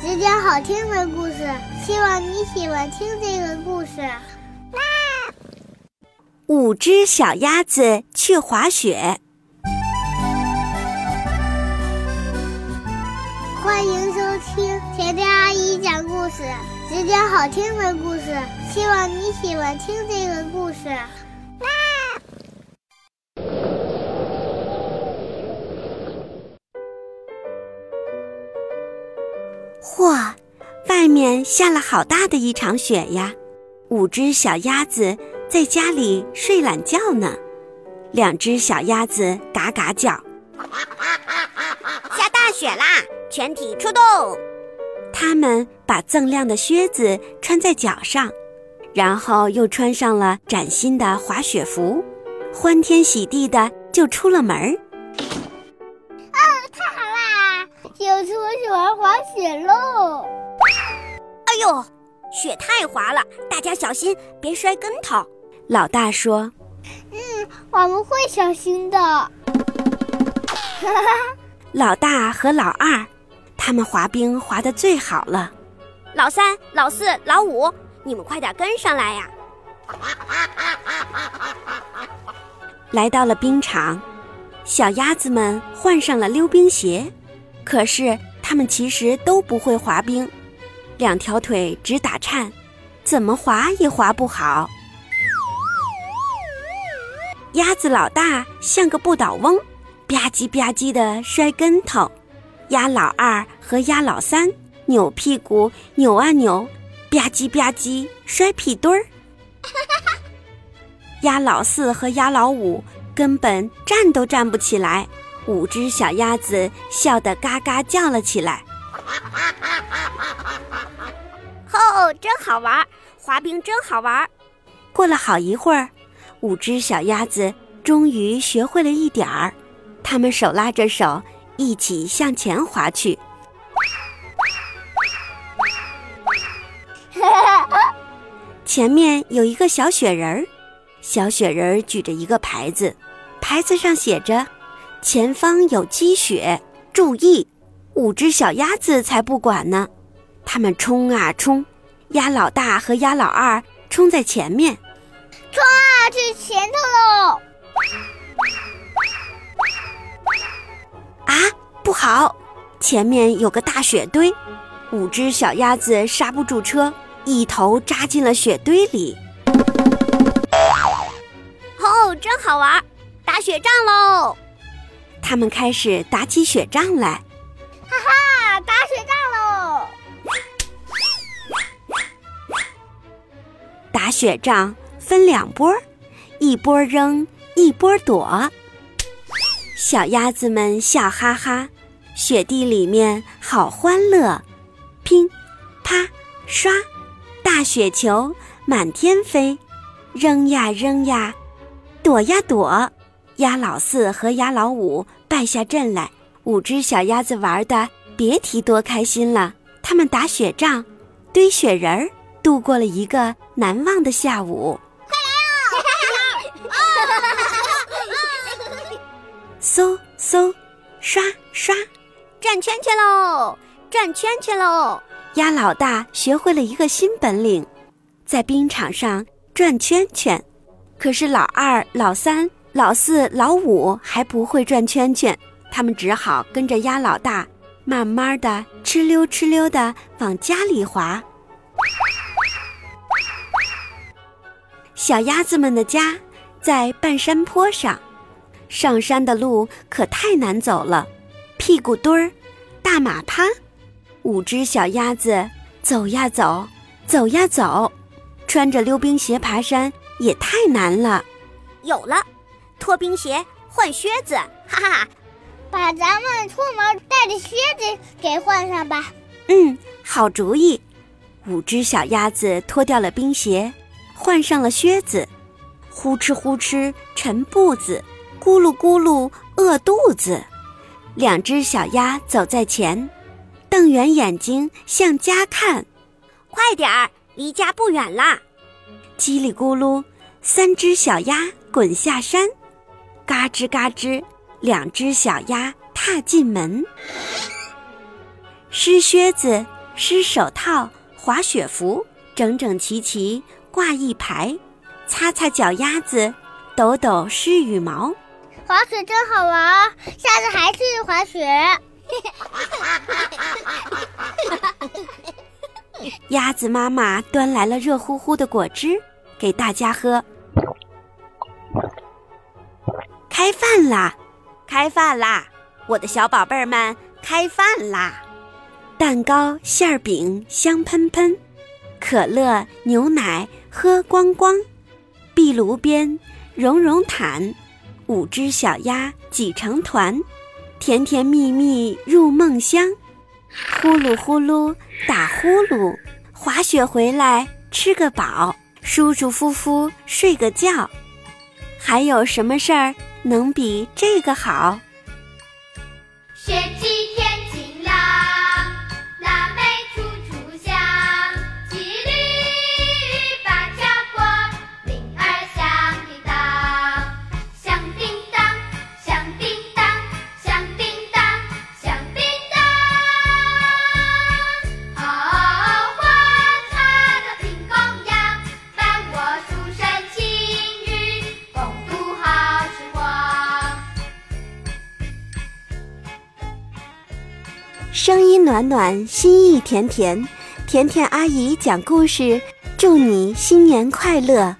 只讲好听的故事，希望你喜欢听这个故事。五只小鸭子去滑雪。欢迎收听甜甜阿姨讲故事，只讲好听的故事，希望你喜欢听这个故事。嚯，外面下了好大的一场雪呀！五只小鸭子在家里睡懒觉呢，两只小鸭子嘎嘎叫。下大雪啦！全体出动！它们把锃亮的靴子穿在脚上，然后又穿上了崭新的滑雪服，欢天喜地的就出了门儿。啦！又出去玩滑雪喽！哎呦，雪太滑了，大家小心别摔跟头。老大说：“嗯，我们会小心的。”哈哈，老大和老二。他们滑冰滑得最好了，老三、老四、老五，你们快点跟上来呀！来到了冰场，小鸭子们换上了溜冰鞋，可是他们其实都不会滑冰，两条腿直打颤，怎么滑也滑不好。鸭子老大像个不倒翁，吧唧吧唧的摔跟头。鸭老二和鸭老三扭屁股扭啊扭，吧唧吧唧摔屁墩儿。鸭老四和鸭老五根本站都站不起来，五只小鸭子笑得嘎嘎叫了起来。哦，真好玩，滑冰真好玩。过了好一会儿，五只小鸭子终于学会了一点儿，它们手拉着手。一起向前滑去，前面有一个小雪人儿，小雪人儿举着一个牌子，牌子上写着：“前方有积雪，注意！”五只小鸭子才不管呢，它们冲啊冲，鸭老大和鸭老二冲在前面，冲啊去前头喽！啊不好，前面有个大雪堆，五只小鸭子刹不住车，一头扎进了雪堆里。哦，真好玩，打雪仗喽！他们开始打起雪仗来。哈哈，打雪仗喽！打雪仗分两波，一波扔，一波躲。小鸭子们笑哈哈。雪地里面好欢乐，乒，啪，刷，大雪球满天飞，扔呀扔呀，躲呀躲，鸭老四和鸭老五败下阵来。五只小鸭子玩的别提多开心了，他们打雪仗，堆雪人儿，度过了一个难忘的下午。快来啊！嗖嗖，刷刷。转圈圈喽，转圈圈喽！鸭老大学会了一个新本领，在冰场上转圈圈。可是老二、老三、老四、老五还不会转圈圈，他们只好跟着鸭老大，慢慢的哧溜哧溜的往家里滑。小鸭子们的家在半山坡上，上山的路可太难走了。屁股墩儿，大马趴，五只小鸭子走呀走，走呀走，穿着溜冰鞋爬山也太难了。有了，脱冰鞋换靴子，哈哈！把咱们出门带的靴子给换上吧。嗯，好主意。五只小鸭子脱掉了冰鞋，换上了靴子，呼哧呼哧沉步子，咕噜咕噜饿肚子。两只小鸭走在前，瞪圆眼睛向家看，快点儿，离家不远啦！叽里咕噜，三只小鸭滚下山，嘎吱嘎吱，两只小鸭踏进门。湿靴子、湿手套、滑雪服，整整齐齐挂一排。擦擦脚丫子，抖抖湿羽毛。滑雪真好玩，下次还去滑雪。鸭子妈妈端来了热乎乎的果汁给大家喝。开饭啦！开饭啦！我的小宝贝儿们，开饭啦！蛋糕、馅儿饼香喷喷，可乐、牛奶喝光光。壁炉边，绒绒毯，五只小鸭挤成团，甜甜蜜蜜入梦乡。呼噜呼噜打呼噜，滑雪回来吃个饱，舒舒服服睡个觉。还有什么事儿能比这个好？雪季天暖暖，心意甜甜，甜甜阿姨讲故事，祝你新年快乐！